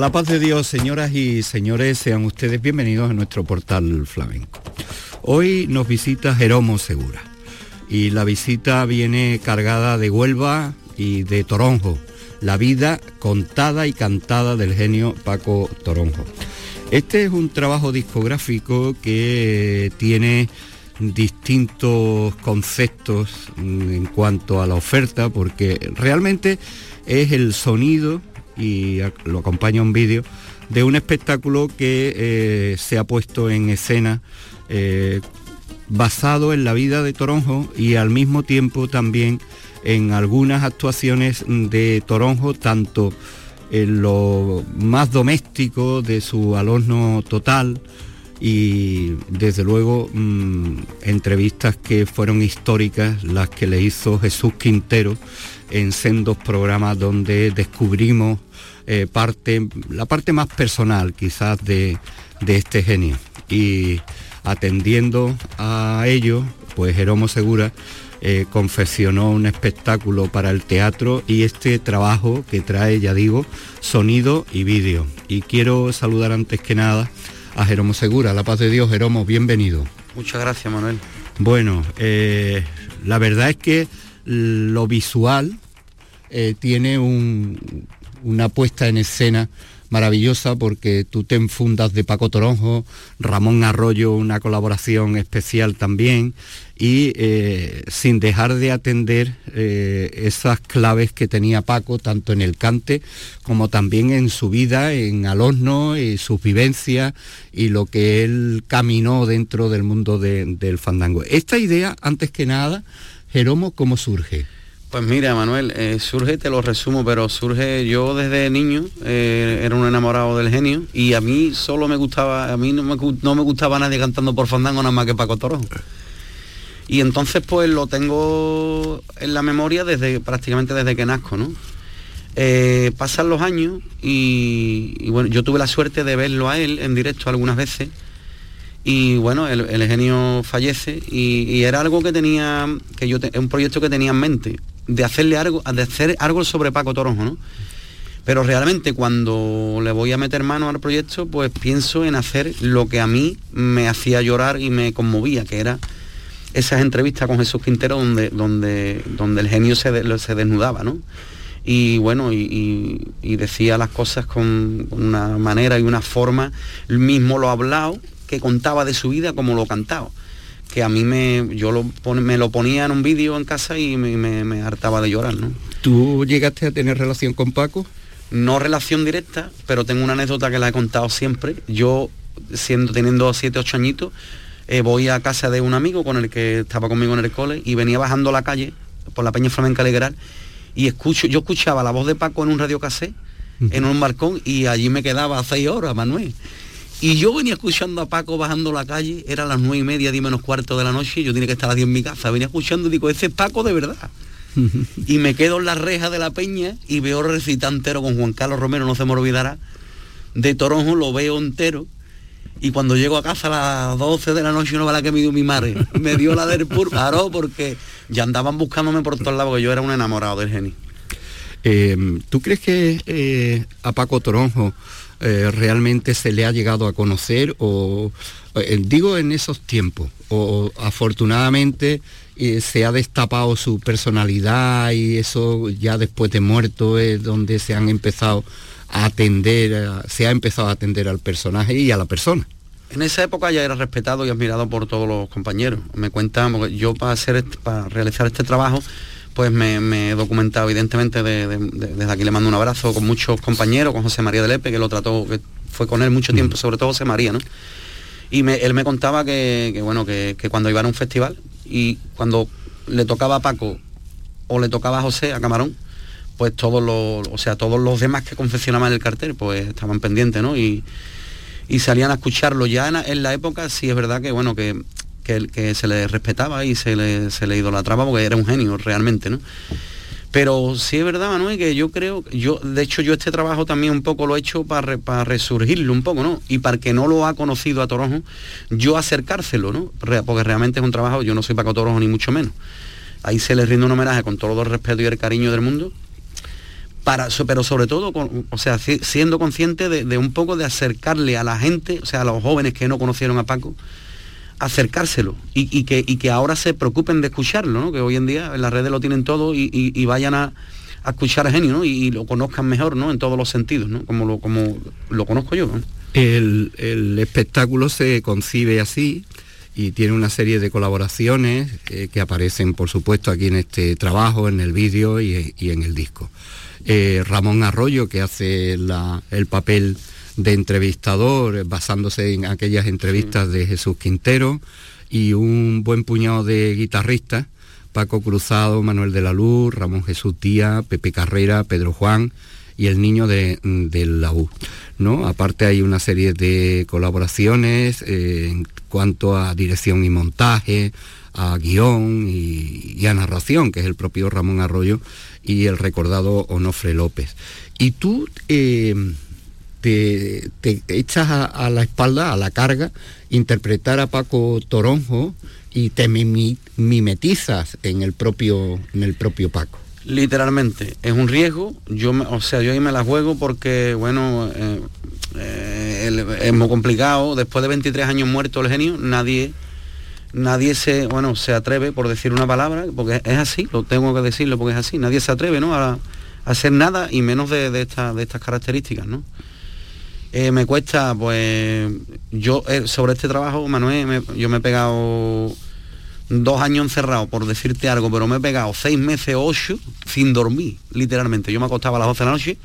La paz de Dios, señoras y señores, sean ustedes bienvenidos a nuestro portal flamenco. Hoy nos visita Jeromo Segura y la visita viene cargada de Huelva y de Toronjo, la vida contada y cantada del genio Paco Toronjo. Este es un trabajo discográfico que tiene distintos conceptos en cuanto a la oferta porque realmente es el sonido y lo acompaña un vídeo de un espectáculo que eh, se ha puesto en escena eh, basado en la vida de Toronjo y al mismo tiempo también en algunas actuaciones de Toronjo, tanto en lo más doméstico de su alumno total y desde luego mm, entrevistas que fueron históricas, las que le hizo Jesús Quintero en sendos programas donde descubrimos eh, parte, la parte más personal quizás de, este genio. Y atendiendo a ello, pues Jeromo Segura eh, confeccionó un espectáculo para el teatro y este trabajo que trae, ya digo, sonido y vídeo. Y quiero saludar antes que nada a Jeromo Segura, la paz de Dios, Jeromo, bienvenido. Muchas gracias, Manuel. Bueno, eh, la verdad es que lo visual tiene un, una puesta en escena maravillosa porque tú te enfundas de Paco Toronjo, Ramón Arroyo, una colaboración especial también, y eh, sin dejar de atender eh, esas claves que tenía Paco, tanto en el cante como también en su vida, en Alosno, y sus vivencias y lo que él caminó dentro del mundo del fandango. Esta idea, antes que nada, Jeromo, ¿cómo surge? Pues mira, Manuel, eh, surge, te lo resumo, pero surge yo desde niño, eh, era un enamorado del genio y a mí solo me gustaba, a mí no me, gustaba nadie cantando por fandango nada más que Paco Toro. Y entonces pues lo tengo en la memoria desde prácticamente desde que nazco, ¿no? Eh, pasan los años y, bueno, yo tuve la suerte de verlo a él en directo algunas veces y bueno, el, genio fallece y, era algo que tenía, que yo, un proyecto que tenía en mente de hacerle algo, de hacer algo sobre Paco Toronjo, ¿no? Pero realmente cuando le voy a meter mano al proyecto, pues pienso en hacer lo que a mí me hacía llorar y me conmovía, que era esas entrevistas con Jesús Quintero donde, donde, donde el genio se, se desnudaba, ¿no? Y bueno, y, decía las cosas con, una manera y una forma, él mismo lo ha hablado, que contaba de su vida como lo cantaba que a mí me, yo lo, me lo ponía en un vídeo en casa y me, hartaba de llorar, ¿no? ¿Tú llegaste a tener relación con Paco? No relación directa, pero tengo una anécdota que la he contado siempre. Yo, siendo, teniendo 7, 8 añitos, eh, voy a casa de un amigo con el que estaba conmigo en el cole y venía bajando la calle por la Peña Flamenca Alegral y escucho, yo escuchaba la voz de Paco en un radio casé, en un balcón y allí me quedaba seis horas, Manuel. Y yo venía escuchando a Paco bajando la calle, era las nueve y media, diez menos cuarto de la noche, yo tenía que estar a diez en mi casa, venía escuchando y digo, ese es Paco de verdad. y me quedo en la reja de la peña y veo recitar entero con Juan Carlos Romero, no se me olvidará, de Toronjo lo veo entero. Y cuando llego a casa a las 12 de la noche, no va la que me dio mi madre. Me dio la del pur, porque ya andaban buscándome por todos lados, porque yo era un enamorado del genio. Eh, ¿Tú crees que eh, a Paco Toronjo eh, realmente se le ha llegado a conocer o eh, digo en esos tiempos o, afortunadamente eh, se ha destapado su personalidad y eso ya después de muerto es donde se han empezado a atender se ha empezado a atender al personaje y a la persona. En esa época ya era respetado y admirado por todos los compañeros. Me cuentan yo para hacer para realizar este trabajo pues me, he documentado evidentemente desde aquí le mando un abrazo con muchos compañeros, con José María de Lepe, que lo trató, que fue con él mucho tiempo, sobre todo José María, ¿no? Y él me contaba que, bueno, que, cuando iba a un festival y cuando le tocaba a Paco o le tocaba a José, a Camarón, pues todos los, o sea, todos los demás que confeccionaban el cartel, pues estaban pendientes, ¿no? Y, y salían a escucharlo. Ya en, la época sí es verdad que, bueno, que, que, se le respetaba y se le, se le idolatraba porque era un genio realmente, ¿no? Pero sí es verdad, Manuel, que yo creo, yo, de hecho yo este trabajo también un poco lo he hecho para, para resurgirlo un poco, ¿no? Y para que no lo ha conocido a Toronjo, yo acercárselo, ¿no? Porque realmente es un trabajo, yo no soy Paco Toronjo ni mucho menos. Ahí se le rinde un homenaje con todo el respeto y el cariño del mundo. Para, pero sobre todo, o sea, siendo consciente de, de un poco de acercarle a la gente, o sea, a los jóvenes que no conocieron a Paco, acercárselo y, que, ahora se preocupen de escucharlo, que hoy en día en las redes lo tienen todo y, vayan a, escuchar a Genio y, lo conozcan mejor ¿no? en todos los sentidos, ¿no? como, lo, como lo conozco yo. El, espectáculo se concibe así y tiene una serie de colaboraciones eh, que aparecen, por supuesto, aquí en este trabajo, en el vídeo y, en el disco. Eh, Ramón Arroyo, que hace el papel de entrevistador, basándose en aquellas entrevistas de Jesús Quintero, y un buen puñado de guitarristas, Paco Cruzado, Manuel de la Luz, Ramón Jesús Tía, Pepe Carrera, Pedro Juan y el niño de, la U. ¿no? Aparte hay una serie de colaboraciones eh, en cuanto a dirección y montaje, a guion y, a narración, que es el propio Ramón Arroyo y el recordado Onofre López. Y tú eh, te, echas a, la espalda, a la carga, interpretar a Paco Toronjo y te mimetizas en el propio, en el propio Paco. Literalmente, es un riesgo, yo o sea, yo ahí me la juego porque, bueno, eh, eh, es muy complicado, después de 23 años muerto el genio, nadie nadie se, bueno, se atreve por decir una palabra, porque es así, lo tengo que decirlo porque es así, nadie se atreve, ¿no? A, hacer nada y menos de, de estas características, ¿no? Eh, me cuesta, pues yo eh, sobre este trabajo, Manuel, yo me he pegado dos años encerrado, por decirte algo, pero me he pegado seis meses, ocho, sin dormir, literalmente. Yo me acostaba a las 12 de la noche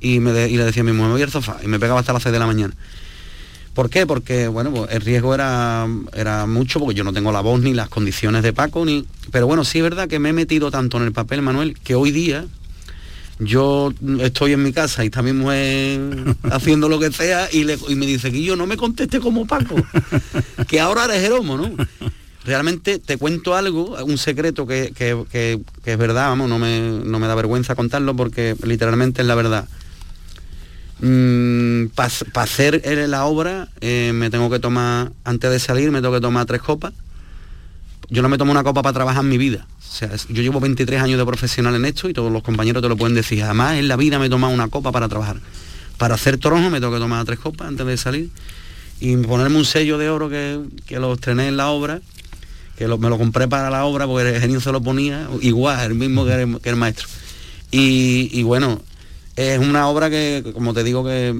y, me le decía a mi mujer, me voy al sofá, y me pegaba hasta las 6 de la mañana. ¿Por qué? Porque, bueno, pues el riesgo era, era mucho, porque yo no tengo la voz ni las condiciones de Paco, ni... Pero bueno, sí es verdad que me he metido tanto en el papel, Manuel, que hoy día, yo estoy en mi casa y está mi mujer haciendo lo que sea y, me dice que yo no me conteste como Paco, que ahora eres Jeromo, ¿no? Realmente te cuento algo, un secreto que, es verdad, vamos, no me, no me, da vergüenza contarlo porque literalmente es la verdad. Mm, Para hacer la obra eh, me tengo que tomar, antes de salir me tengo que tomar tres copas. Yo no me tomo una copa para trabajar en mi vida o sea, yo llevo 23 años de profesional en esto y todos los compañeros te lo pueden decir. Además, en la vida me he tomado una copa para trabajar. Para hacer toronjo me tengo que tomar tres copas antes de salir y ponerme un sello de oro que, lo estrené en la obra, que me lo compré para la obra porque el genio se lo ponía, igual, el mismo que el, maestro. Y, bueno, es una obra que, como te digo, que,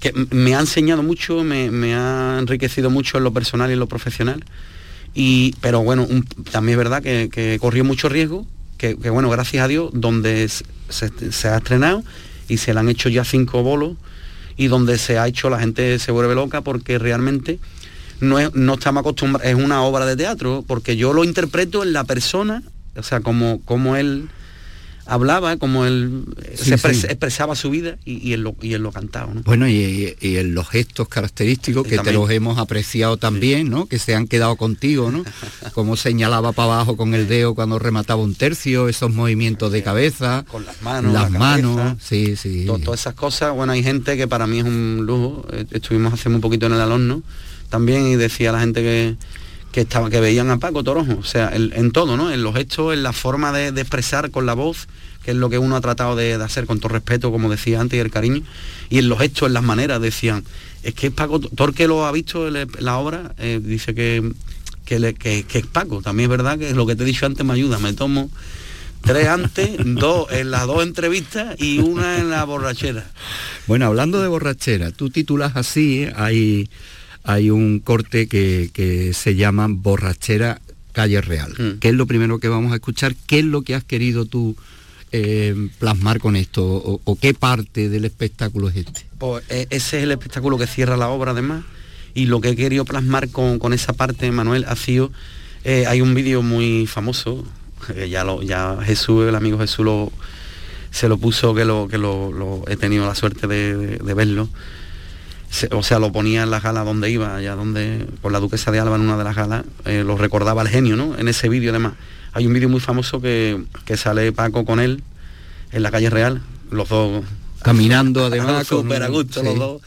que me ha enseñado mucho, me ha enriquecido mucho en lo personal y en lo profesional pero bueno, también es verdad que, corrió mucho riesgo, que, bueno, gracias a Dios, donde se, ha estrenado y se le han hecho ya cinco bolos y donde se ha hecho la gente se vuelve loca porque realmente no, no estamos acostumbrados, es una obra de teatro, porque yo lo interpreto en la persona, o sea, como, como él hablaba, como él se expresaba su vida y, él, lo, y él lo cantaba. Bueno, y, en los gestos característicos que te los hemos apreciado también, ¿no? Que se han quedado contigo, ¿no? Como señalaba para abajo con el dedo cuando remataba un tercio, esos movimientos de cabeza. Con las manos. Las manos, sí, sí. todas esas cosas, bueno, hay gente que para mí es un lujo. Eh, estuvimos hace muy poquito en el alumno también y decía la gente que que estaba que veían a Paco Toronjo, o sea, en todo, ¿no? En los gestos, en la forma de, expresar con la voz, que es lo que uno ha tratado de, hacer con todo respeto, como decía antes, y el cariño, y en los gestos, en las maneras, decían, es que Paco, Torque lo ha visto la obra, eh, dice que, que, es Paco, también es verdad que lo que te he dicho antes me ayuda, me tomo tres antes, dos en las dos entrevistas y una en la borrachera. Bueno, hablando de borrachera, tú titulas así, hay hay un corte que, se llama Borrachera Calle Real. Mm. ¿Qué es lo primero que vamos a escuchar? ¿Qué es lo que has querido tú eh, plasmar con esto? O, qué parte del espectáculo es este? Pues eh, ese es el espectáculo que cierra la obra además. Y lo que he querido plasmar con, esa parte, Manuel, ha sido Eh, hay un vídeo muy famoso, ya, lo, ya Jesús, el amigo Jesús lo, se lo puso, que lo, que lo, he tenido la suerte de, verlo. O sea, lo ponía en la gala donde iba, allá donde, por la duquesa de Alba en una de las galas, eh, lo recordaba el genio, ¿no? En ese vídeo además. Hay un vídeo muy famoso que, que sale Paco con él en la calle Real, los dos caminando además súper a gusto los dos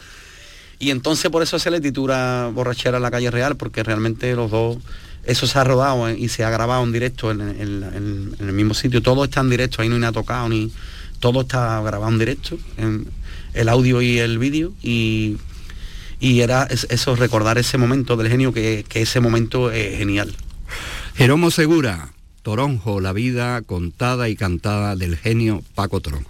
y entonces por eso se le titula borrachera en la calle real porque realmente los dos eso se ha rodado y se ha grabado en directo en, el mismo sitio todo está en directo ahí no hay nada tocado ni todo está grabado en directo en el audio y el vídeo y y era eso recordar ese momento del genio que, que ese momento es genial Jeromo Segura Toronjo, la vida contada y cantada del genio Paco Tronjo.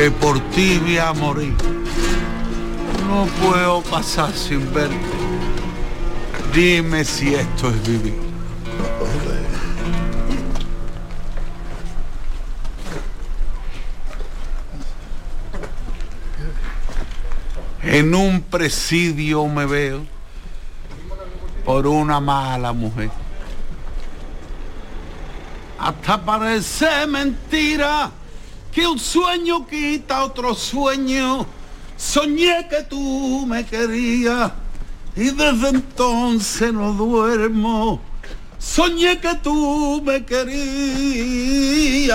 Aunque por ti voy a morir. No puedo pasar sin verte. Dime si esto es vivir. En un presidio me veo por una mala mujer hasta parece mentira que un sueño quita otro sueño. Soñé que tú me querías y desde entonces no duermo. Soñé que tú me querías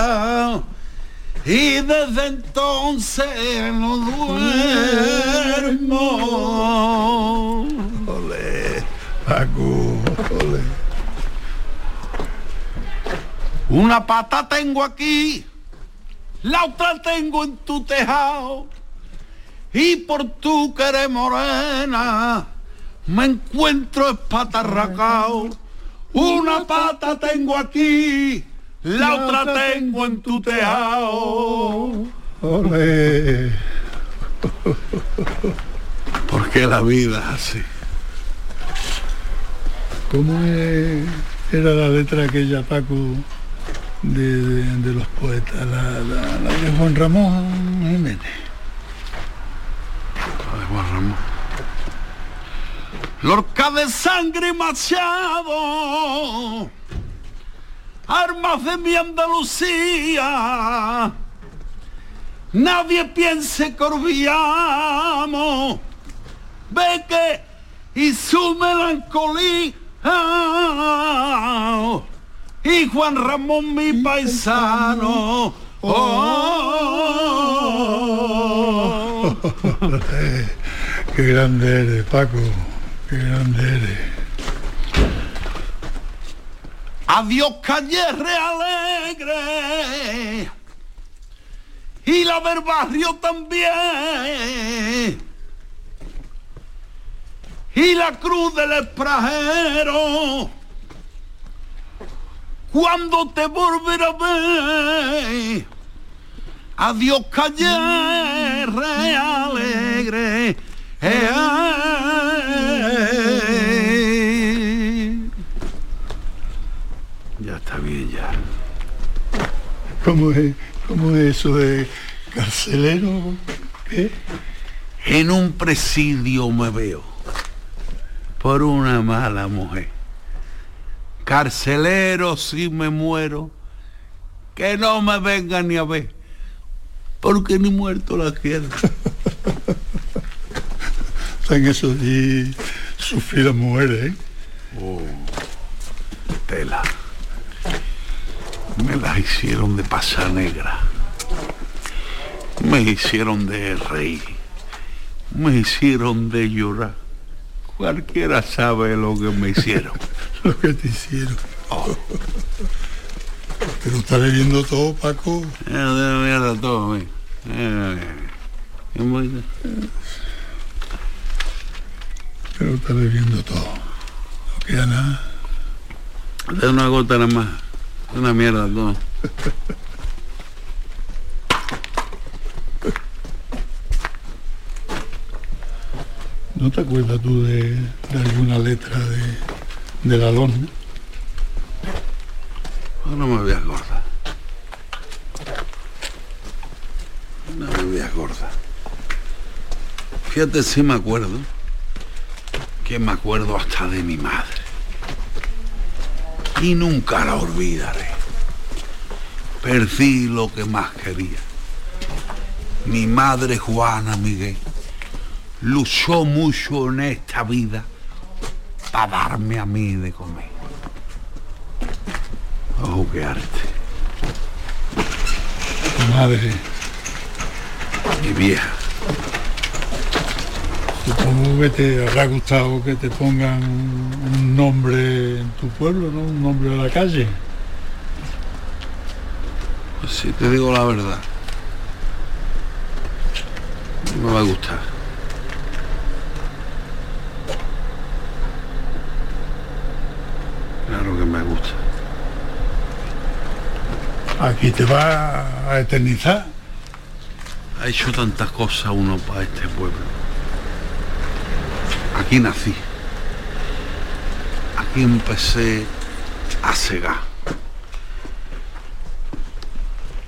y desde entonces no duermo. Ole, Paco, ole. Una pata tengo aquí, la otra tengo en tu tejado. Y por tu querer morena, me encuentro espatarracao. Una pata tengo aquí, la otra tengo en tu tejado. Ole. Porque la vida es así. ¿Cómo era la letra aquella, Paco? De, los poetas, la, de Juan Ramón Jiménez. La de Juan Ramón. Lorca de sangre machado, armas de mi Andalucía, nadie piense que olvidamos, ve que y su melancolía y Juan Ramón mi paisano. Oh. qué grande eres, Paco, qué grande eres. Adiós calle alegre y la del barrio también y la cruz del extranjero cuando te volverá a ver. Adiós calle re alegre. ¿Cómo es, ¿Cómo es eso de carcelero? ¿Qué? En un presidio me veo por una mala mujer. Carcelero si me muero, que no me vengan ni a ver, porque ni muerto la quiero. Están eso y sufrir las mujeres, ¿eh? Oh, tela. Me las hicieron de pasa negra. Me hicieron de reír. Me hicieron de llorar. Cualquiera sabe lo que me hicieron. Lo que te hicieron. Pero está bebiendo todo, Paco. Eh, de mierda todo. Eh. Pero está bebiendo todo. No queda nada. De una gota nada más. Una mierda todo. ¿No te acuerdas tú de, alguna letra de, de la lona? No me voy a acordar. No me voy a acordar. Fíjate si me acuerdo. Que me acuerdo hasta de mi madre. Y nunca la olvidaré. Perdí lo que más quería. Mi madre Juana Miguel luchó mucho en esta vida para darme a mí de comer. Oh, qué arte. Madre. Mi vieja. Supongo que te habrá gustado que te pongan un nombre en tu pueblo, ¿no? Un nombre de la calle. Pues si te digo la verdad. No me va a gustar. Claro que me gusta. Aquí te va a eternizar. Ha hecho tantas cosas uno para este pueblo. Aquí nací. Aquí empecé a cegar.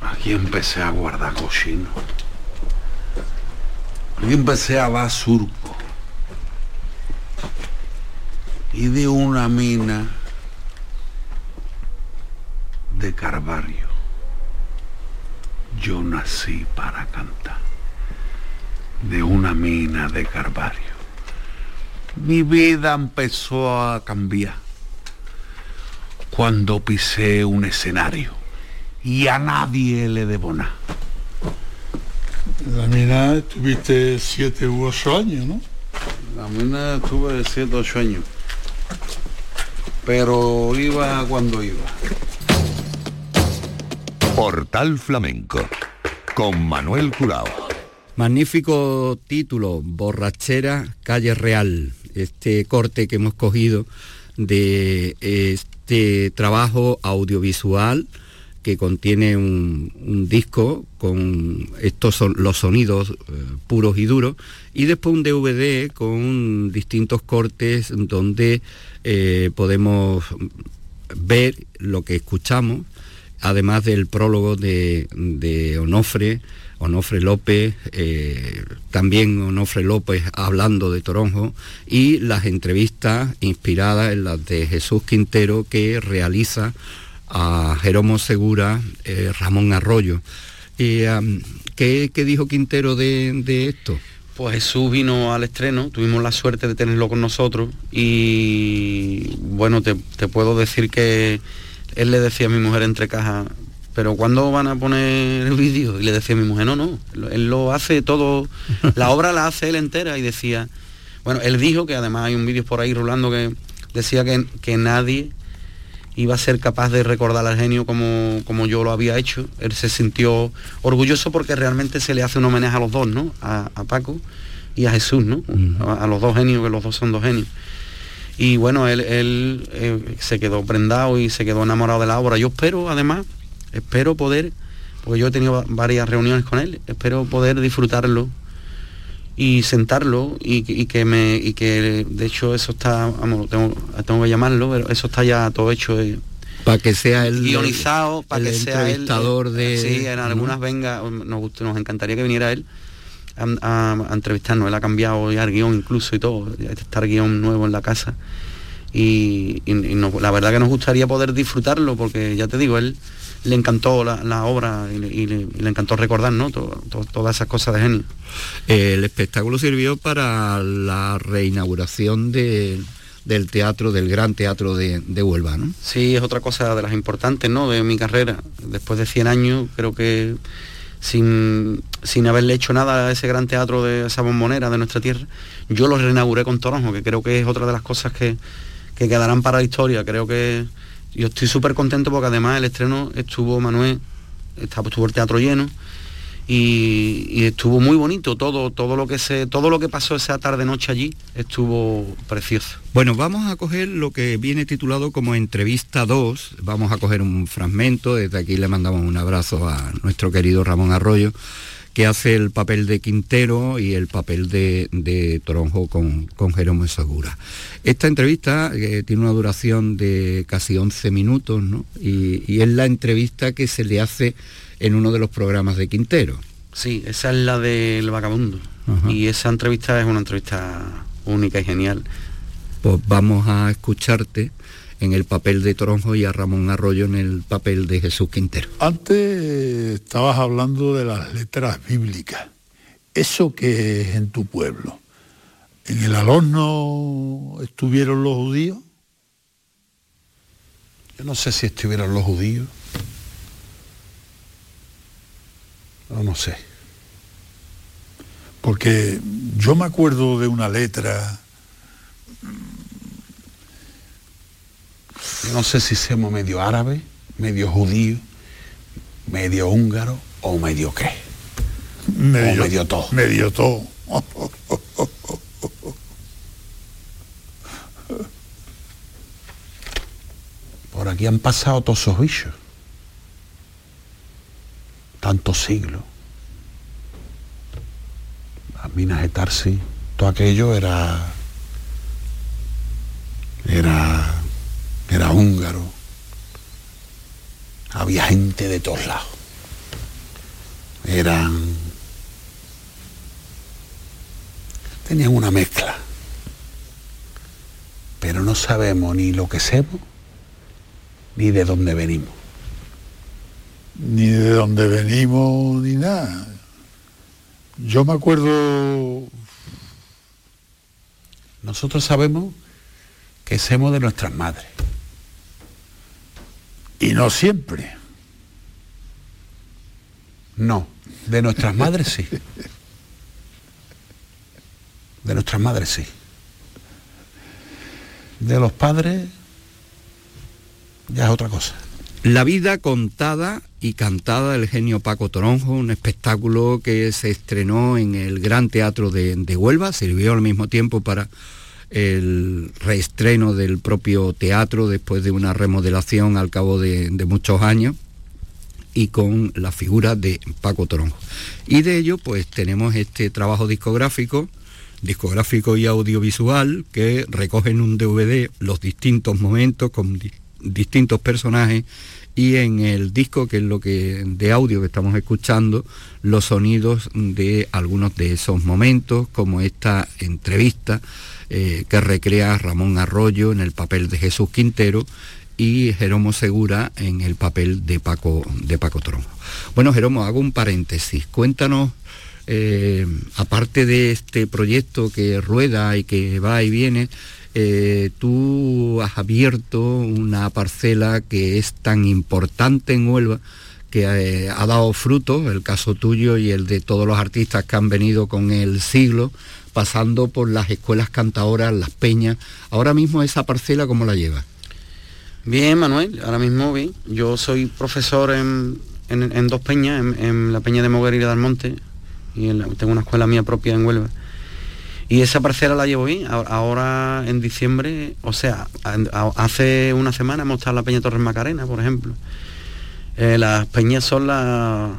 Aquí empecé a guardar cochino. Aquí empecé a dar surco. Y de una mina de Carvario. Yo nací para cantar. De una mina de Carvario. Mi vida empezó a cambiar cuando pisé un escenario y a nadie le debo nada. La mina estuviste siete u ocho años, ¿no? La mina estuve siete ocho años. Pero iba cuando iba. Portal Flamenco con Manuel Curao. Magnífico título, Borrachera, Calle Real. Este corte que hemos cogido de este trabajo audiovisual que contiene un, disco con estos son los sonidos eh, puros y duros y después un DVD con distintos cortes donde eh, podemos ver lo que escuchamos además del prólogo de, Onofre, Onofre López, eh, también Onofre López hablando de Toronjo y las entrevistas inspiradas en las de Jesús Quintero que realiza a Jeromo Segura, eh, Ramón Arroyo. Y, ¿qué, qué, dijo Quintero de, esto? Pues Jesús vino al estreno, tuvimos la suerte de tenerlo con nosotros y bueno, te puedo decir que él le decía a mi mujer entre cajas, pero ¿cuándo van a poner el vídeo? Y le decía a mi mujer, no, no, él lo hace todo, la obra la hace él entera y decía, bueno, él dijo que además hay un vídeo por ahí rulando que decía que, que nadie iba a ser capaz de recordar al genio como, como yo lo había hecho. Él se sintió orgulloso porque realmente se le hace un homenaje a los dos, ¿no? A, a Paco y a Jesús, ¿no? Uh -huh. a, a, los dos genios, que los dos son dos genios. Y bueno, él, él eh, se quedó prendado y se quedó enamorado de la obra. Yo espero, además, espero poder, porque yo he tenido varias reuniones con él, espero poder disfrutarlo y sentarlo y, y, que me y que de hecho eso está vamos tengo, tengo, que llamarlo pero eso está ya todo hecho eh, Para que sea el guionizado, para el que sea él. entrevistador de- Sí, en algunas venga, nos, nos encantaría que viniera él a, entrevistarnos. Él ha cambiado ya el guion incluso y todo. Ya está el guion nuevo en la casa. Y, y- y nos- la verdad que nos gustaría poder disfrutarlo porque ya te digo, él le encantó la, la obra y le, y le- y le encantó recordar ¿no? To- to- todas esas cosas de genio. El espectáculo sirvió para la reinauguración de- del teatro, del gran teatro de, de Huelva, ¿no? Sí, es otra cosa de las importantes, ¿no? De mi carrera. Después de 100 años, creo que sin, sin haberle hecho nada a ese gran teatro de esa bombonera de nuestra tierra, yo lo reinauguré con Toronjo, que creo que es otra de las cosas que, que quedarán para la historia. Creo que yo estoy súper contento porque además el estreno estuvo Manuel, estuvo el teatro lleno y, estuvo muy bonito todo, todo lo que se, todo lo que pasó esa tarde noche allí estuvo precioso. Bueno, vamos a coger lo que viene titulado como entrevista 2. Vamos a coger un fragmento. Desde aquí le mandamos un abrazo a nuestro querido Ramón Arroyo, que hace el papel de Quintero y el papel de, de Toronjo con, con Jerónimo Segura. Esta entrevista eh, tiene una duración de casi 11 minutos, ¿no? Y, y es la entrevista que se le hace en uno de los programas de Quintero. Sí, esa es la del vagabundo. Ajá. Y esa entrevista es una entrevista única y genial. Pues vamos a escucharte en el papel de Toronjo y a Ramón Arroyo en el papel de Jesús Quintero. Antes eh, estabas hablando de las letras bíblicas. ¿Eso que es en tu pueblo? ¿En el Alorno estuvieron los judíos? Yo no sé si estuvieron los judíos. No, no sé. Porque yo me acuerdo de una letra, Yo no sé si somos medio árabe, medio judío, medio húngaro o medio qué. medio, medio todo. Medio todo. Por aquí han pasado todos esos bichos. Tantos siglos. Las minas de Tarsi, todo aquello era. Era. Era húngaro. Había gente de todos lados. Eran. Tenían una mezcla. Pero no sabemos ni lo que somos ni de dónde venimos. Ni de dónde venimos, ni nada. Yo me acuerdo, Nosotros sabemos que somos de nuestras madres. y no siempre, No, de nuestras madres sí. De nuestras madres sí. De los padres ya es otra cosa. La vida contada y cantada del genio Paco Toronjo, un espectáculo que se estrenó en el Gran Teatro de, de Huelva, sirvió al mismo tiempo para el reestreno del propio teatro después de una remodelación al cabo de, muchos años y con la figura de Paco Toronjo. Y de ello pues tenemos este trabajo discográfico, discográfico y audiovisual, que recoge en un DVD los distintos momentos con distintos personajes y en el disco, que es lo que de audio que estamos escuchando, los sonidos de algunos de esos momentos, como esta entrevista eh, que recrea Ramón Arroyo en el papel de Jesús Quintero y Jeromo Segura en el papel de Paco, de Paco Tronjo. Bueno, Jeromo, hago un paréntesis. Cuéntanos, eh, aparte de este proyecto que rueda y que va y viene, eh, tú has abierto una parcela que es tan importante en Huelva que eh, ha dado frutos, el caso tuyo y el de todos los artistas que han venido con el siglo, pasando por las escuelas cantadoras, las peñas. Ahora mismo esa parcela, ¿cómo la llevas? Bien, Manuel, ahora mismo bien. Yo soy profesor en, en- dos peñas, en, la peña de Moguer y de Almonte, y en la- tengo una escuela mía propia en Huelva. Y esa parcela la llevo bien. Ahora, en diciembre, o sea, hace una semana hemos estado en la Peña Torres Macarena, por ejemplo. Eh, las peñas son la,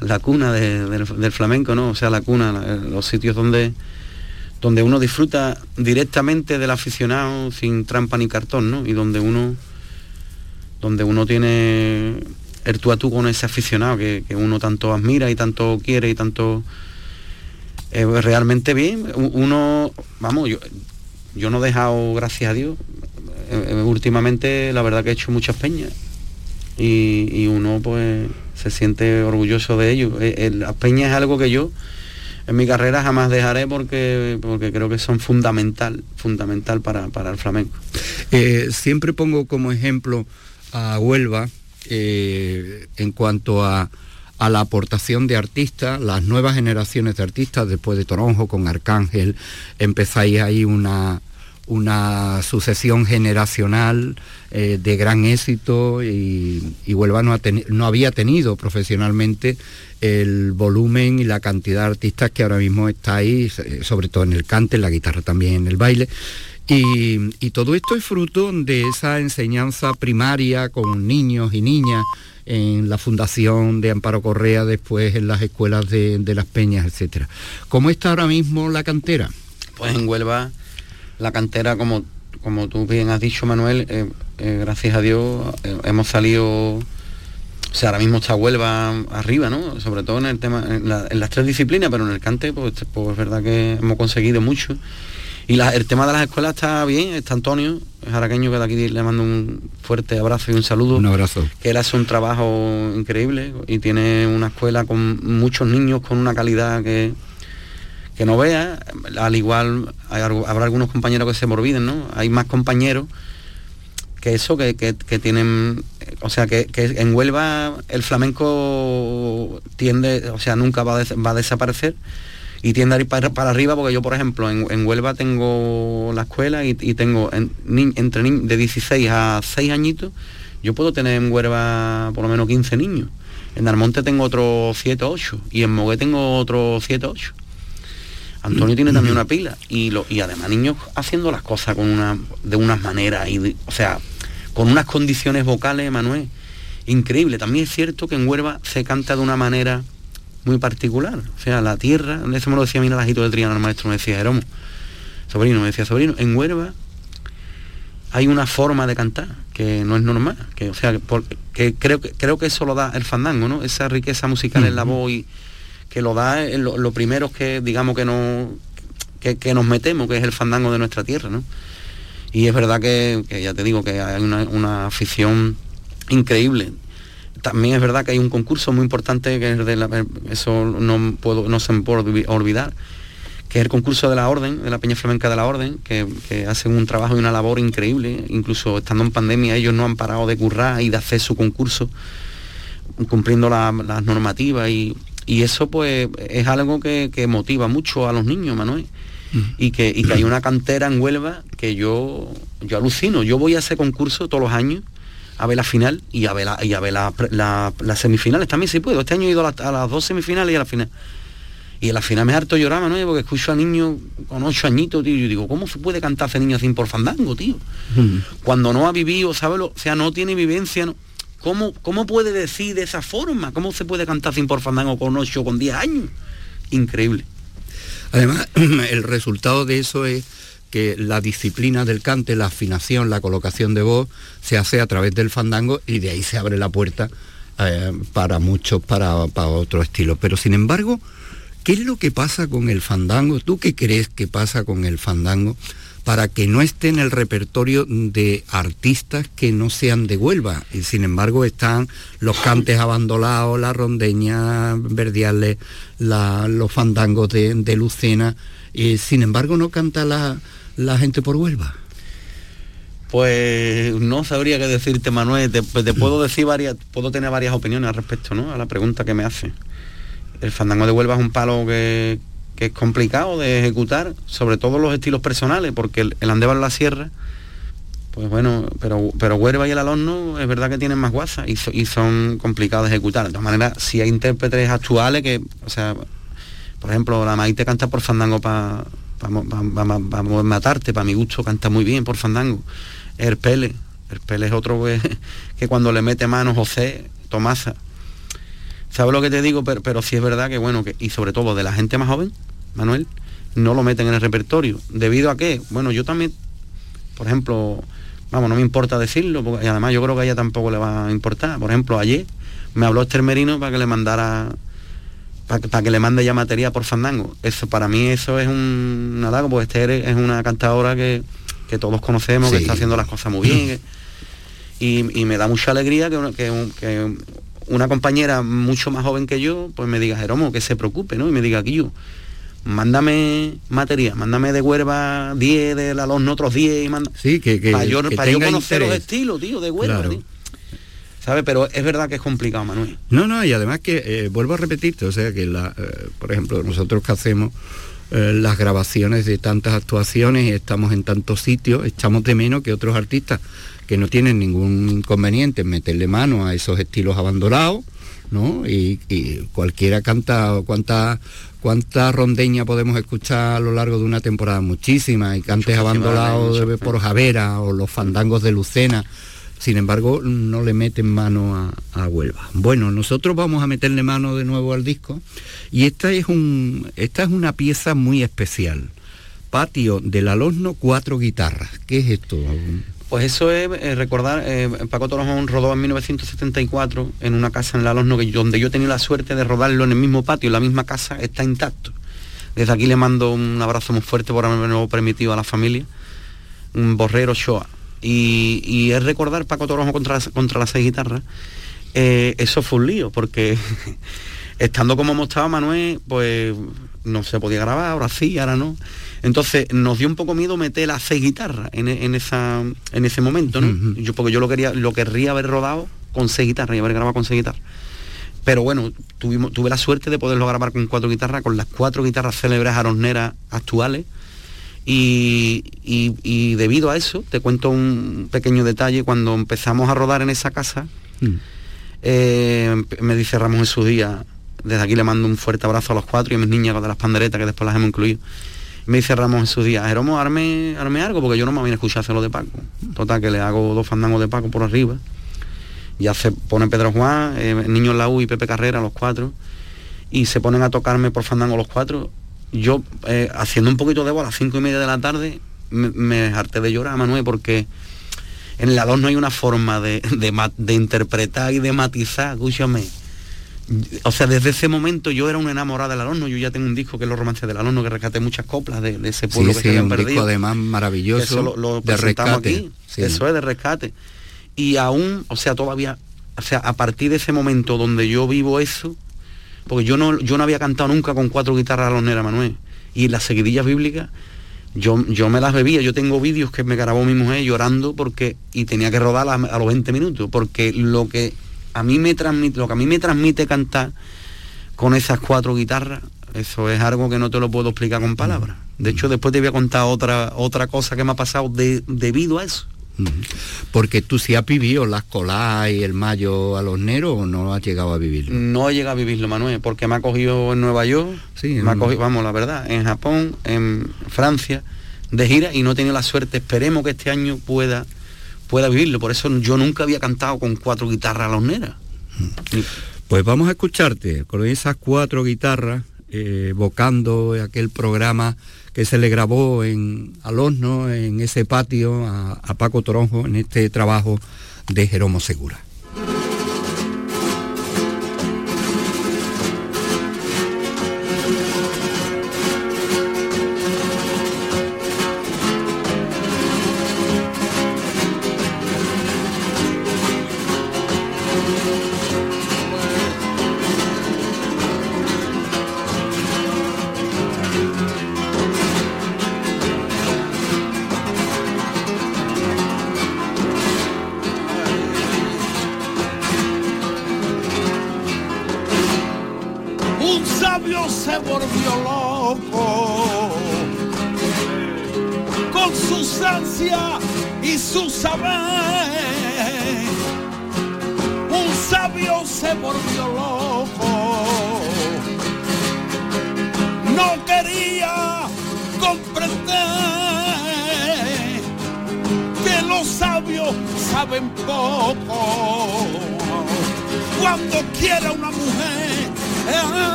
la cuna de- del, flamenco, ¿no? O sea, la cuna, los sitios donde, donde uno disfruta directamente del aficionado sin trampa ni cartón, ¿no? Y donde uno donde uno tiene el tú a tú con ese aficionado que, que uno tanto admira y tanto quiere y tanto eh, realmente bien. Uno, vamos, yo, yo no he dejado, gracias a Dios, eh, eh, últimamente la verdad que he hecho muchas peñas y, y uno pues se siente orgulloso de ello. Las peñas es algo que yo en mi carrera jamás dejaré porque, porque creo que son fundamental, fundamental para, para el flamenco. Siempre pongo como ejemplo a Huelva en cuanto a, a la aportación de artistas, las nuevas generaciones de artistas, después de Toronjo con Arcángel, empezáis ahí una, una sucesión generacional eh, de gran éxito y, y Huelva no, no había tenido profesionalmente el volumen y la cantidad de artistas que ahora mismo está ahí, eh, sobre todo en el cante, en la guitarra también, en el baile. Y, y todo esto es fruto de esa enseñanza primaria con niños y niñas en la fundación de Amparo Correa, después en las escuelas de, de las peñas, etcétera. ¿Cómo está ahora mismo la cantera? Pues en Huelva la cantera, como, como tú bien has dicho, Manuel, eh, eh, gracias a Dios eh, hemos salido, o sea, ahora mismo está Huelva arriba, ¿no? Sobre todo en el tema, en, en las tres disciplinas, pero en el cante, pues, pues es verdad que hemos conseguido mucho. Y la- el tema de las escuelas está bien, está Antonio, es araqueño, que de aquí le mando un fuerte abrazo y un saludo Un abrazo. que él hace un trabajo increíble y tiene una escuela con muchos niños con una calidad que, que no vea. Al igual hay habrá algunos compañeros que se me olviden, ¿no? Hay más compañeros que eso, que, que- que tienen, o sea, que, que en Huelva el flamenco tiende, o sea, nunca va a, des- va a desaparecer y tiende a ir para, para arriba porque yo, por ejemplo, en, en Huelva tengo la escuela y, y tengo entre ni- de 16 a 6 añitos, yo puedo tener en Huelva por lo menos 15 niños. En Almonte tengo otros 7 o 8 y en Mogué tengo otros 7 o 8. Antonio tiene también una pila y, lo, y además niños haciendo las cosas con una, de unas maneras, y o sea, con unas condiciones vocales, Manuel, increíble. También es cierto que en Huelva se canta de una manera muy particular. O sea, la tierra, eso me lo decía a mí de Triana, el maestro me decía, Jeromo, sobrino, me decía, sobrino, en Huelva hay una forma de cantar que no es normal, que o sea, que por- que creo que creo que eso lo da el fandango, ¿no? Esa riqueza musical en la voz y que lo da en lo, lo primero que digamos que no que, que nos metemos, que es el fandango de nuestra tierra, ¿no? Y es verdad que, que ya te digo que hay una, una afición increíble. También es verdad que hay un concurso muy importante que es de la, eso no puedo no se me puede olvi- olvidar que es el concurso de la Orden, de la Peña Flamenca de la Orden, que, que hacen un trabajo y una labor increíble, incluso estando en pandemia ellos no han parado de currar y de hacer su concurso, cumpliendo la- las normativas y, y eso pues es algo que, que motiva mucho a los niños, Manuel. Y que, y que hay una cantera en Huelva que yo, yo alucino. Yo voy a ese concurso todos los años a ver la final y a ver, la, y a ver la- la- las semifinales también si puedo. Este año he ido a, las- a las dos semifinales y a la final. Y en la final me harto llorar, Manuel, porque escucho a niños con ocho añitos, tío. y Yo digo, ¿cómo se puede cantar ese niño así por fandango, tío? Cuando no ha vivido, ¿sabes? Lo- O sea, no tiene vivencia, no. ¿Cómo, ¿Cómo puede decir de esa forma? ¿Cómo se puede cantar sin por fandango con ocho, con 10 años? Increíble. Además, el resultado de eso es que la disciplina del cante, la afinación, la colocación de voz, se hace a través del fandango y de ahí se abre la puerta eh, para muchos, para, para otro estilo. Pero sin embargo, ¿qué es lo que pasa con el fandango? ¿Tú qué crees que pasa con el fandango para que no esté en el repertorio de artistas que no sean de Huelva? Y sin embargo están los cantes abandonados, la rondeña, verdiales, los fandangos de, de Lucena. Y sin embargo no canta la, la gente por Huelva. Pues no sabría qué decirte, Manuel. Te, pues te puedo decir varias, puedo tener varias opiniones al respecto, ¿no? A la pregunta que me hace. El fandango de Huelva es un palo que, que es complicado de ejecutar, sobre todo los estilos personales, porque el, el andévar en la sierra, pues bueno, pero, pero Huelva y el alorno es verdad que tienen más guasa y, so- y son complicados de ejecutar. De todas maneras, si hay intérpretes actuales que, o sea, por ejemplo, la Maite canta por fandango para matarte, para mi gusto canta muy bien por fandango. Herpele, Herpele es otro que, que cuando le mete mano José, Tomasa. ¿Sabes lo que te digo? Pero, pero sí es verdad que bueno, que, y sobre todo de la gente más joven, Manuel, no lo meten en el repertorio. ¿Debido a qué? Bueno, yo también, por ejemplo, vamos, no me importa decirlo, porque, y además yo creo que a ella tampoco le va a importar. Por ejemplo, ayer me habló Esther Merino para que le mandara para, que le mande ya materia por fandango. Eso para mí eso es un nada, pues Esther es una cantadora que, que todos conocemos, que está haciendo las cosas muy bien. y, me da mucha alegría que, que, una compañera mucho más joven que yo, pues me diga, Jeromo, que se preocupe, ¿no? Y me diga, yo, mándame materia, mándame de Huerva 10, de la los otros 10 y manda. Sí, que, que, para yo, conocer los estilos, tío, de Huerva, ¿Sabe? Pero es verdad que es complicado, Manuel. No, no, y además que eh, vuelvo a repetirte, o sea que la, eh, por ejemplo, nosotros que hacemos eh, las grabaciones de tantas actuaciones y estamos en tantos sitios, echamos de menos que otros artistas que no tienen ningún inconveniente en meterle mano a esos estilos abandonados, ¿no? Y, cualquiera canta, cuánta, cuánta rondeña podemos escuchar a lo largo de una temporada, muchísimas, y cantes abandonados por Javera o los fandangos de Lucena sin embargo, no le meten mano a, Huelva. Bueno, nosotros vamos a meterle mano de nuevo al disco y esta es, un, esta es una pieza muy especial. Patio del Alosno, cuatro guitarras. ¿Qué es esto? Pues eso es eh, recordar, eh, Paco Torojón rodó en 1974 en una casa en el Alosno donde yo tenía la suerte de rodarlo en el mismo patio, la misma casa está intacto. Desde aquí le mando un abrazo muy fuerte por haberme permitido a la familia. Un borrero Shoah y, es recordar Paco Toronjo contra, contra las seis guitarras, eh, eso fue un lío, porque estando como hemos estado Manuel, pues no se podía grabar, ahora sí, ahora no. Entonces nos dio un poco miedo meter las seis guitarras en, esa, en ese momento, ¿no? yo, porque yo lo quería, lo querría haber rodado con seis guitarras y haber grabado con seis guitarras. Pero bueno, tuvimos, tuve la suerte de poderlo grabar con cuatro guitarras, con las cuatro guitarras célebres aroneras actuales, y, debido a eso, te cuento un pequeño detalle, cuando empezamos a rodar en esa casa, mm. eh, me dice Ramón en su día, desde aquí le mando un fuerte abrazo a los cuatro y a mis niñas de las panderetas que después las hemos incluido. Me dice Ramón en sus días, Jeromo, arme, arme algo, porque yo no me voy a escuchar hacerlo de Paco. Total, que le hago dos fandangos de Paco por arriba. Ya se pone Pedro Juan, eh, Niño U y Pepe Carrera, los cuatro, y se ponen a tocarme por fandango los cuatro yo eh, haciendo un poquito de voz a las cinco y media de la tarde me, harté de llorar, Manuel, porque en la dos no hay una forma de, interpretar y de matizar, escúchame. O sea, desde ese momento yo era un enamorado del alumno, yo ya tengo un disco que es Los Romances del Alumno, que rescaté muchas coplas de, ese pueblo que se habían un perdido. Disco además maravilloso eso lo, de rescate. aquí, eso es de rescate. Y aún, o sea, todavía, o sea, a partir de ese momento donde yo vivo eso, porque yo no, yo no había cantado nunca con cuatro guitarras aloneras, Manuel. Y las seguidillas bíblicas, yo, yo me las bebía. Yo tengo vídeos que me grabó mi mujer llorando porque, y tenía que rodar a, los 20 minutos, porque lo que a mí me transmite, lo que a mí me transmite cantar con esas cuatro guitarras, eso es algo que no te lo puedo explicar con palabras. De hecho, después te voy a contar otra, otra cosa que me ha pasado debido a eso. Porque tú sí has vivido las colas y el mayo a los neros o no has llegado a vivirlo. No he llegado a vivirlo, Manuel, porque me ha cogido en Nueva York, sí, me ha cogido, vamos, la verdad, en Japón, en Francia, de gira y no he tenido la suerte. Esperemos que este año pueda, pueda vivirlo. Por eso yo nunca había cantado con cuatro guitarras a los neras. Pues vamos a escucharte con esas cuatro guitarras, eh, evocando aquel programa que se le grabó en al horno, en ese patio, a, Paco Toronjo, en este trabajo de Jeromo Segura.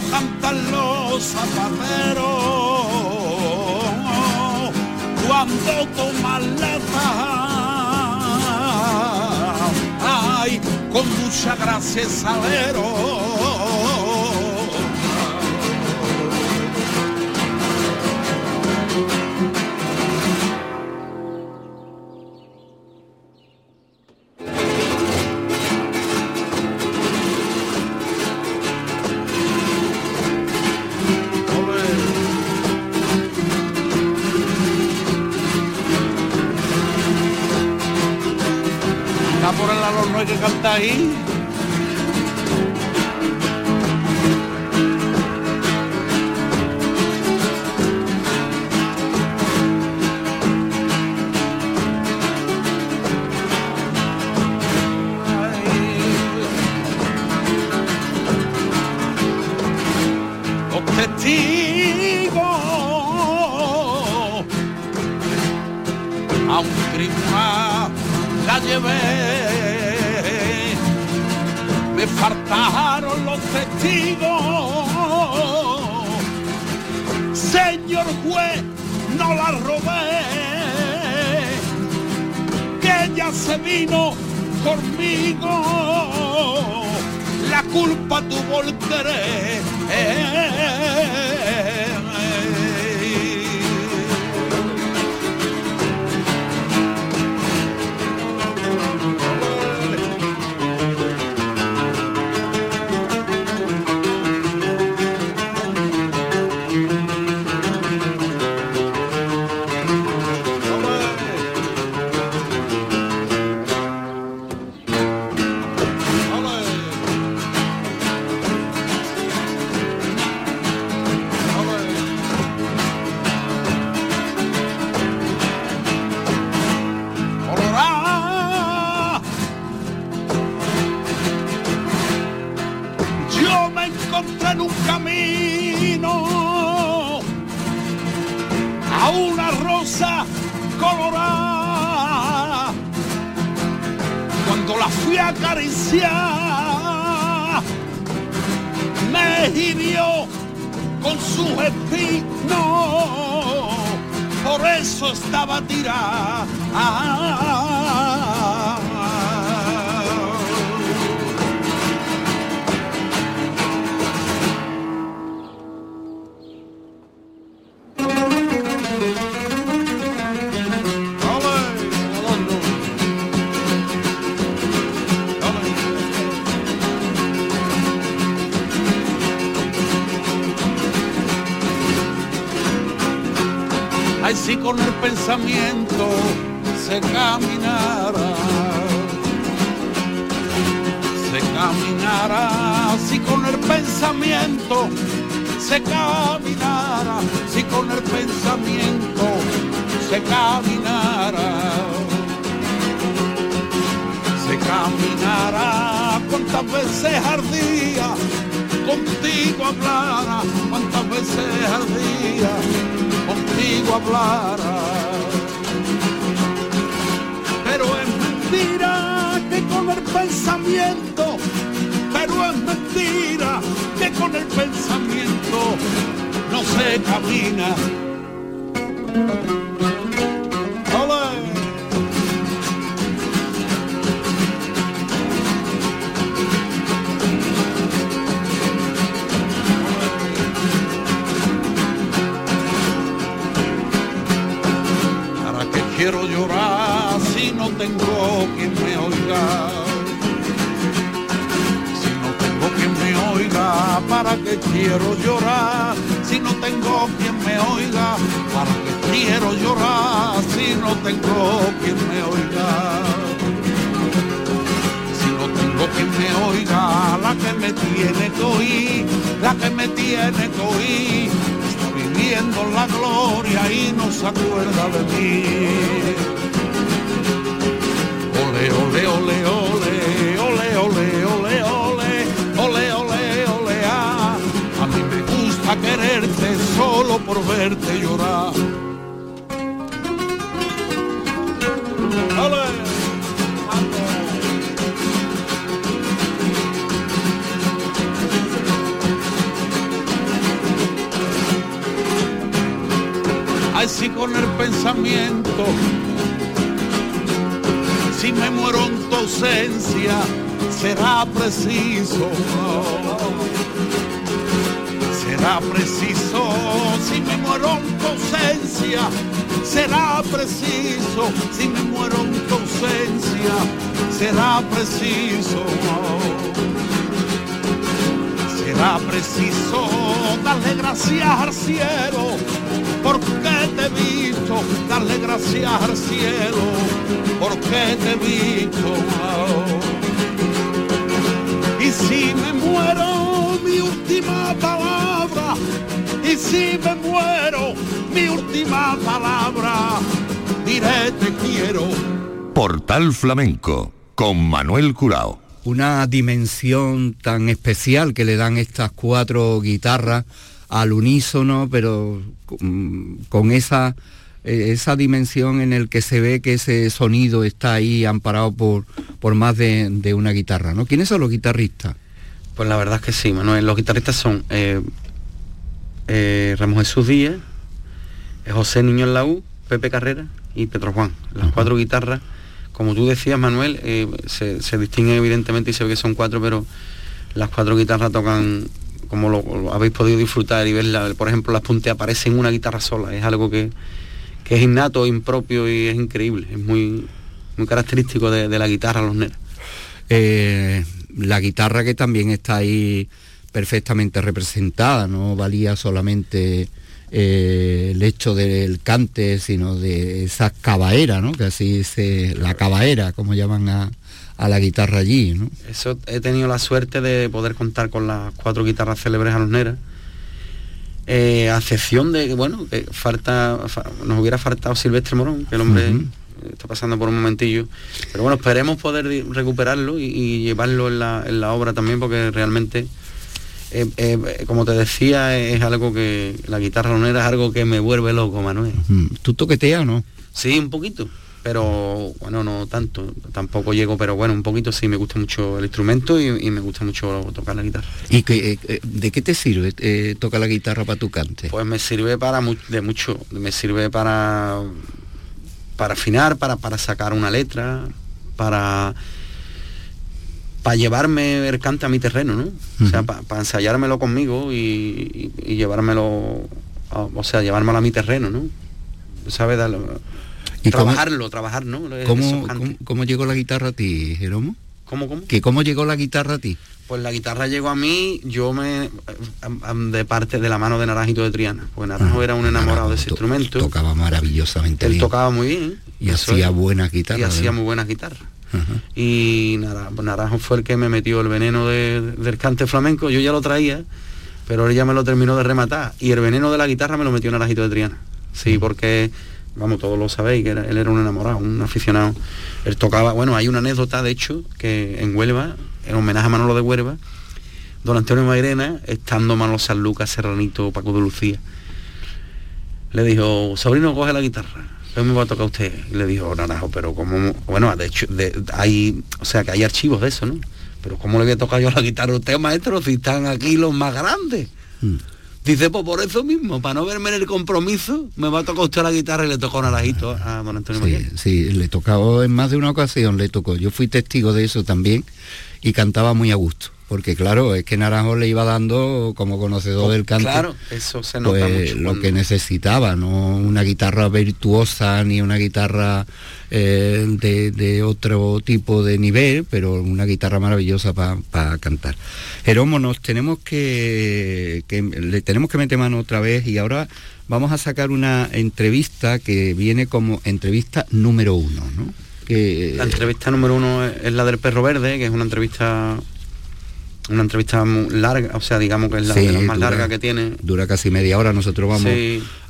como los zapateros cuando toman lata. Ay, con mucha gracia salero aí. Contigo hablara, cuántas veces ardía, contigo hablara. Pero es mentira que con el pensamiento, pero es mentira que con el pensamiento no se camina. Tengo quien me oiga? Si no tengo quien me oiga, ¿para qué quiero llorar? Si no tengo quien me oiga, ¿para qué quiero llorar? Si no tengo quien me oiga. Si no tengo quien me oiga, la que me tiene que oír, la que me tiene que oír, está viviendo la gloria y no se acuerda de mí. Ole, ole, ole, ole, ole, ole, ole, ole, ole, ole, ah. A mí me gusta quererte solo por verte llorar. Ole. Ay, si con el pensamiento si me muero en tu ausencia, será preciso. Será preciso, si me muero en tu ausencia, será preciso. Si me muero en tu ausencia, será preciso. Será preciso darle gracias al cielo darle gracias al cielo, porque te he visto. Y si me muero, mi última palabra, y si me muero, mi última palabra, diré te quiero. Portal Flamenco con Manuel Curao. Una dimensión tan especial que le dan estas cuatro guitarras al unísono, pero con esa, esa dimensión en el que se ve que ese sonido está ahí amparado por, por más de, de una guitarra, ¿no? ¿Quiénes son los guitarristas? Pues la verdad es que sí, Manuel. Los guitarristas son eh, eh, Ramos Jesús Díaz, eh, José Niño en la U, Pepe Carrera y Petro Juan. Las cuatro guitarras, como tú decías, Manuel, eh, se, se distinguen evidentemente y se ve que son cuatro, pero las cuatro guitarras tocan como lo, lo habéis podido disfrutar y ver, por ejemplo, las punteas aparecen en una guitarra sola. Es algo que, que es innato, impropio y es increíble. Es muy, muy característico de, de la guitarra los neros. Eh, la guitarra que también está ahí perfectamente representada, no valía solamente eh, el hecho del cante, sino de esa cabaera, ¿no? Que así se, la cabaera, como llaman a, a la guitarra allí, ¿no? Eso he tenido la suerte de poder contar con las cuatro guitarras célebres alosneras. Eh, a excepción de que, bueno, que falta, fa- nos hubiera faltado Silvestre Morón, que el hombre Ujú. está pasando por un momentillo. Pero bueno, esperemos poder recuperarlo y, y llevarlo en la, en la obra también, porque realmente, eh, eh, como te decía, es algo que la guitarra alosnera es algo que me vuelve loco, Manuel. ¿Tú toqueteas o no? Sí, un poquito, pero bueno, no tanto, tampoco llego, pero bueno, un poquito sí, me gusta mucho el instrumento y, y me gusta mucho tocar la guitarra. ¿Y que, eh, eh, de qué te sirve eh, tocar la guitarra para tu cante? Pues me sirve para mu- de mucho, me sirve para para afinar, para, para sacar una letra, para para llevarme el cante a mi terreno, ¿no? O sea, pa- para ensayármelo conmigo y, y- y llevármelo, a- o sea, llevármelo a mi terreno, ¿no? ¿Sabes? Darlo- ¿Y cómo- trabajarlo, trabajar, ¿no? ¿Cómo, cómo, cómo llegó la guitarra a ti, Jeromo? ¿Cómo, cómo? ¿Que ¿Cómo llegó la guitarra a ti? Pues la guitarra llegó a mí, yo me de parte de la mano de Naranjito de Triana, pues Naranjo era un enamorado de ese To- instrumento. Tocaba maravillosamente Él bien. tocaba muy bien. Y hacía buenas guitarras, Y hacía muy buenas guitarras. Ajá. Y Nara- Naranjo fue el que me metió el veneno de- del cante flamenco. Yo ya lo traía, pero él ya me lo terminó de rematar. Y el veneno de la guitarra me lo metió Naranjito de Triana. Sí, porque vamos, todos lo sabéis, que él era un enamorado, un aficionado. Él tocaba, bueno, hay una anécdota, de hecho, que en Huelva, en homenaje a Manolo de Huelva, don Antonio Mairena, estando Manolo San Lucas, Serranito, Paco de Lucía, le dijo, sobrino, coge la guitarra, ¿qué me va a tocar usted? Y le dijo, Naranjo, pero como, bueno, de hecho, hay, o sea, que hay archivos de eso, ¿no? Pero ¿cómo le voy a tocar yo la guitarra a usted, maestro, si están aquí los más grandes? Mm. Dice, pues por eso mismo, para no verme en el compromiso, me va a tocar usted la guitarra y le tocó Naranjito a don Antonio sí, Sí, le tocaba en más de una ocasión, le tocó. Yo fui testigo de eso también y cantaba muy a gusto porque claro, es que Naranjo le iba dando como conocedor oh, del canto. Claro, eso se nota pues, lo que necesitaba, no una guitarra virtuosa ni una guitarra eh, de, otro tipo de nivel, pero una guitarra maravillosa para cantar. Jeromo, nos tenemos que, le tenemos que meter mano otra vez y ahora vamos a sacar una entrevista que viene como entrevista número uno, ¿no? Que, la entrevista número uno es la del perro verde, que es una entrevista una entrevista muy larga, o sea, digamos que es la, más larga que tiene. Dura casi media hora, nosotros vamos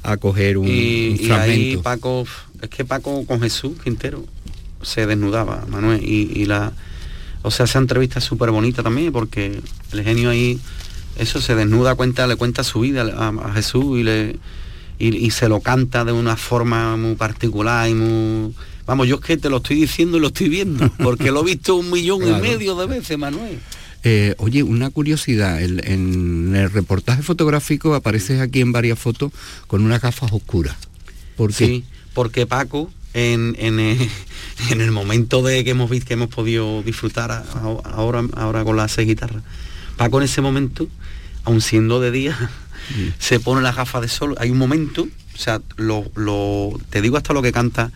a coger un, y, y ahí Paco, es que Paco con Jesús Quintero se desnudaba, Manuel, y, la, o sea, esa entrevista es súper bonita también, porque el genio ahí, eso se desnuda, cuenta, le cuenta su vida a, Jesús y le y, se lo canta de una forma muy particular y muy vamos yo es que te lo estoy diciendo y lo estoy viendo porque lo he visto un millón y medio de veces Manuel eh, oye, una curiosidad, en el reportaje fotográfico apareces aquí en varias fotos con unas gafas oscuras. ¿Por qué? Sí, porque Paco, en, en, el momento de que hemos visto que hemos podido disfrutar ahora, ahora con las seis guitarras, Paco en ese momento, aun siendo de día, se pone las gafas de sol. Hay un momento, o sea, lo, te digo hasta lo que canta,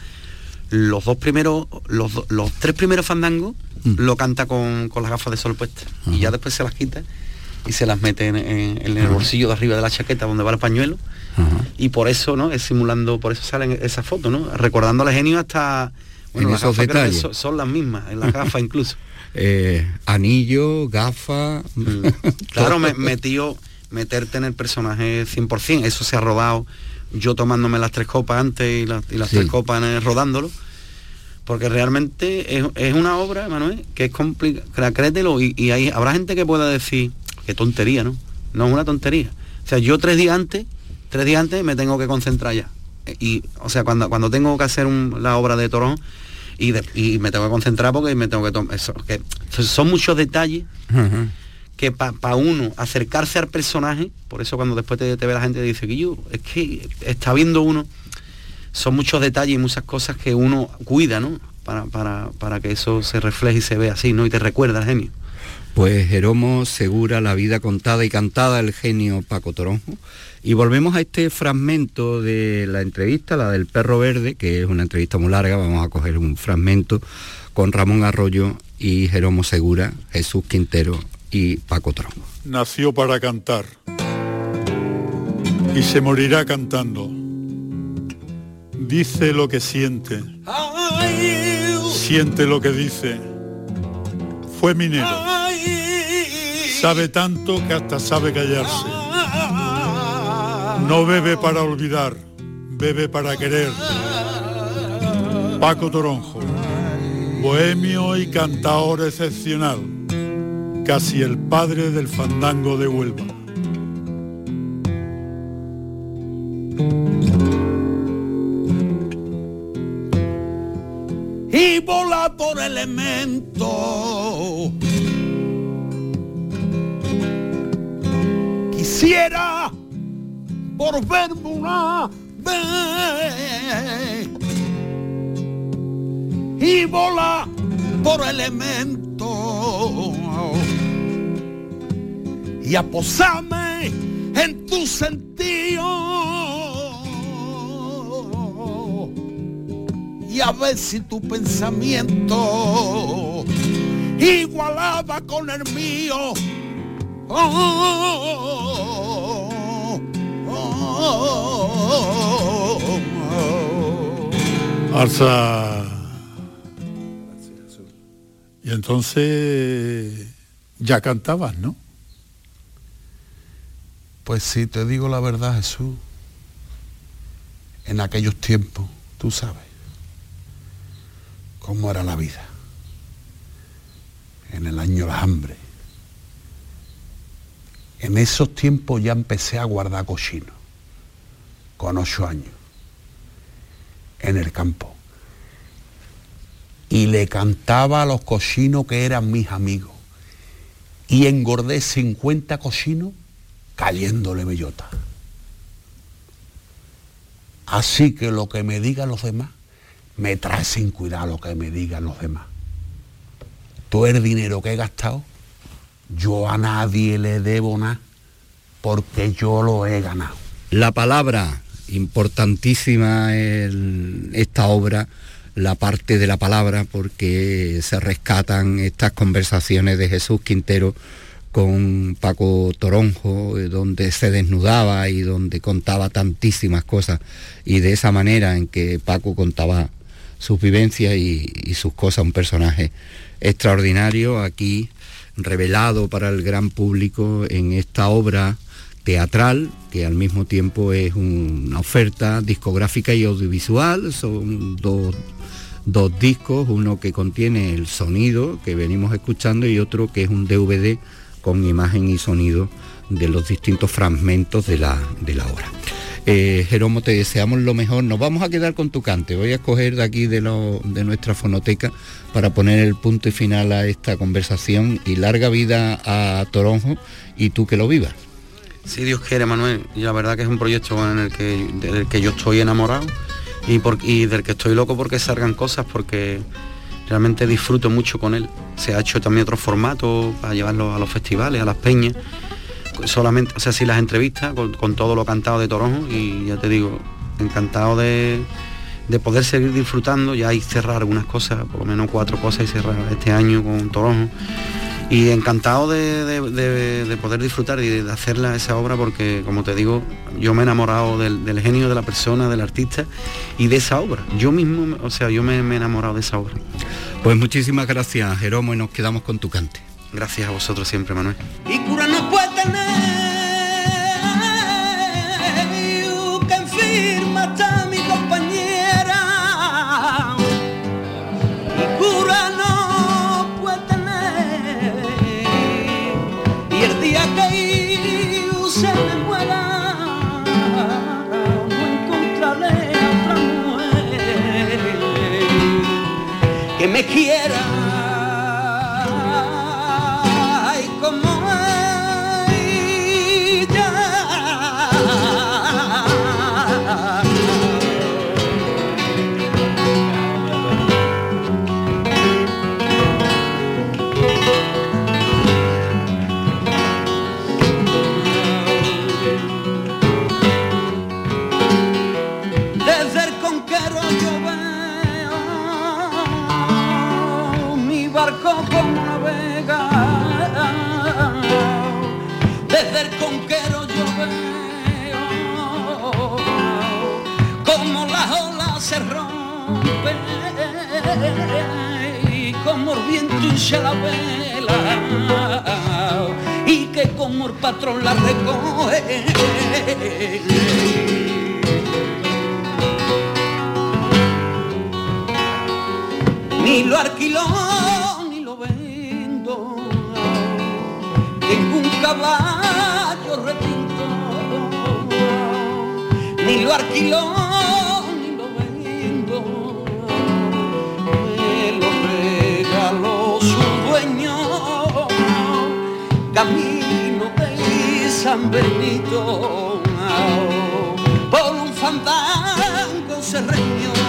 los dos primeros, los, los tres primeros fandangos Mm. lo canta con, las gafas de sol puestas. Y ya después se las quita y se las mete en, el bolsillo de arriba de la chaqueta donde va el pañuelo. Y por eso no es simulando por eso salen esas fotos no recordando al genio hasta bueno las gafas son, las mismas en las gafas incluso. Eh, anillo gafa. Mm. claro me metió meterte en el personaje 100% eso se ha rodado yo tomándome las tres copas antes y, las tres copas rodándolo porque realmente es, una obra, Manuel, que es complicada, créetelo, y, y hay, habrá gente que pueda decir, qué tontería, ¿no? No es una tontería. O sea, yo tres días antes, tres días antes me tengo que concentrar ya. Y, o sea, cuando, cuando tengo que hacer la obra de Torón, y, me tengo que concentrar porque me tengo que tomar eso que son muchos detalles que para uno acercarse al personaje por eso cuando después te, ve la gente y dice yo es que está viendo uno son muchos detalles y muchas cosas que uno cuida, ¿no? Para, que eso se refleje y se vea así, ¿no? Y te recuerda genio. Pues Jeromo Segura, la vida contada y cantada, el genio Paco Toronjo. Y volvemos a este fragmento de la entrevista, la del perro verde, que es una entrevista muy larga, vamos a coger un fragmento con Ramón Arroyo y Jeromo Segura, Jesús Quintero y Paco Toronjo. Nació para cantar y se morirá cantando Dice lo que siente. Siente lo que dice. Fue minero. Sabe tanto que hasta sabe callarse. No bebe para olvidar, bebe para querer. Paco Toronjo, bohemio y cantador excepcional, casi el padre del fandango de Huelva. y volar por elemento. Quisiera por verme una vez y volar por elemento y aposarme en tu sentido y a ver si tu pensamiento igualaba con el mío. Oh, Arza. Y entonces ya cantabas, ¿no? Pues sí, te digo la verdad, Jesús. En aquellos tiempos tú sabes cómo era la vida en el año de hambre. En esos tiempos ya empecé a guardar cochino, con ocho años, en el campo. Y le cantaba a los cochinos que eran mis amigos. Y engordé 50 cochinos cayéndole bellota. Así que lo que me digan los demás, me trae sin cuidado lo que me digan los demás. Todo el dinero que he gastado, yo a nadie le debo nada, porque yo lo he ganado. La palabra, importantísima en esta obra, la parte de la palabra, porque se rescatan estas conversaciones de Jesús Quintero con Paco Toronjo, eh, donde se desnudaba y donde contaba tantísimas cosas, y de esa manera en que Paco contaba sus vivencias y, sus cosas, un personaje extraordinario aquí revelado para el gran público en esta obra teatral, que al mismo tiempo es una oferta discográfica y audiovisual, son dos, dos discos, uno que contiene el sonido que venimos escuchando y otro que es un DVD con imagen y sonido de los distintos fragmentos de la, de la obra. Eh, Jeromo, te deseamos lo mejor. Nos vamos a quedar con tu cante. Voy a escoger de aquí de, de nuestra fonoteca para poner el punto y final a esta conversación y larga vida a Toronjo y tú que lo vivas. Si Dios quiere, Manuel. Y la verdad que es un proyecto en el que, del que yo estoy enamorado y, y del que estoy loco porque salgan cosas, porque realmente disfruto mucho con él. Se ha hecho también otro formato para llevarlo a los festivales, a las peñas. Solamente, o sea, sí las entrevistas con, todo lo cantado de Toronjo y ya te digo, encantado de, poder seguir disfrutando, ya hay cerrar algunas cosas, por lo menos cuatro cosas y cerrar este año con Toronjo. Y encantado de, poder disfrutar y de hacerla esa obra porque, como te digo, yo me he enamorado del, genio de la persona, del artista y de esa obra. Yo mismo, o sea, yo me, he enamorado de esa obra. Pues muchísimas gracias, Jeromo, y nos quedamos con tu cante. Gracias a vosotros siempre, Manuel. Y cura no puede tener que me quiera. Y como viento hincha la vela y que como el patrón la recoge. Ni lo alquiló ni lo vendo un caballo retinto. Ni lo alquiló camino de San Benito, por un fandango se reñó.